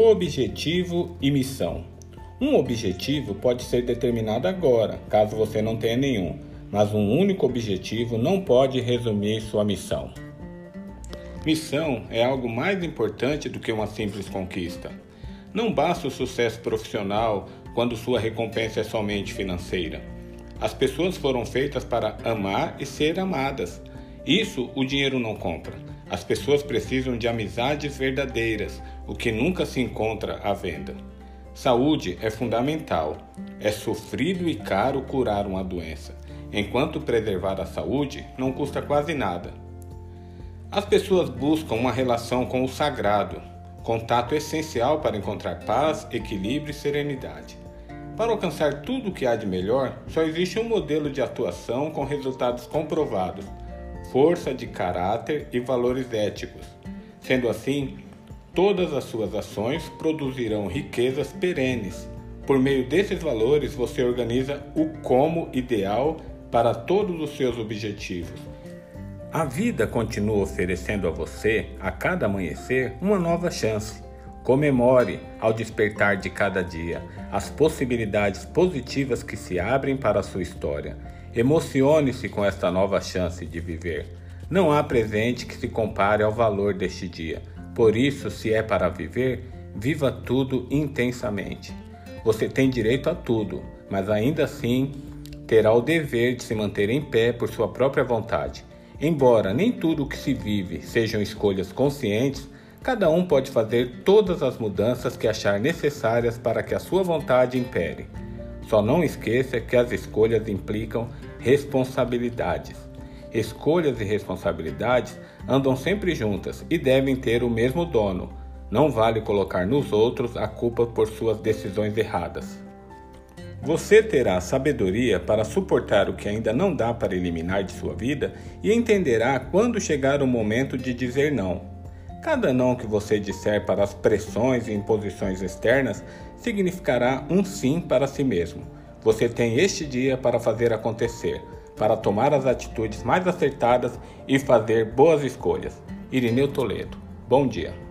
Objetivo e missão. Um objetivo pode ser determinado agora, caso você não tenha nenhum, mas um único objetivo não pode resumir sua missão. Missão é algo mais importante do que uma simples conquista. Não basta o sucesso profissional quando sua recompensa é somente financeira. As pessoas foram feitas para amar e ser amadas. Isso o dinheiro não compra. As pessoas precisam de amizades verdadeiras, o que nunca se encontra à venda. Saúde é fundamental. É sofrido e caro curar uma doença, enquanto preservar a saúde não custa quase nada. As pessoas buscam uma relação com o sagrado, contato essencial para encontrar paz, equilíbrio e serenidade. Para alcançar tudo o que há de melhor, só existe um modelo de atuação com resultados comprovados: força de caráter e valores éticos. Sendo assim, todas as suas ações produzirão riquezas perenes. Por meio desses valores, você organiza o como ideal para todos os seus objetivos a vida continua oferecendo a você, a cada amanhecer, uma nova chance. Comemore, ao despertar de cada dia, as possibilidades positivas que se abrem para a sua história. Emocione-se com esta nova chance de viver. Não há presente que se compare ao valor deste dia. Por isso, se é para viver, viva tudo intensamente. Você tem direito a tudo, mas ainda assim terá o dever de se manter em pé por sua própria vontade. Embora nem tudo o que se vive sejam escolhas conscientes, cada um pode fazer todas as mudanças que achar necessárias para que a sua vontade impere. Só não esqueça que as escolhas implicam responsabilidades. Escolhas e responsabilidades andam sempre juntas e devem ter o mesmo dono. Não vale colocar nos outros a culpa por suas decisões erradas. Você terá sabedoria para suportar o que ainda não dá para eliminar de sua vida e entenderá quando chegar o momento de dizer não. Cada não que você disser para as pressões e imposições externas significará um sim para si mesmo. Você tem este dia para fazer acontecer, para tomar as atitudes mais acertadas e fazer boas escolhas. Irineu Toledo. Bom dia.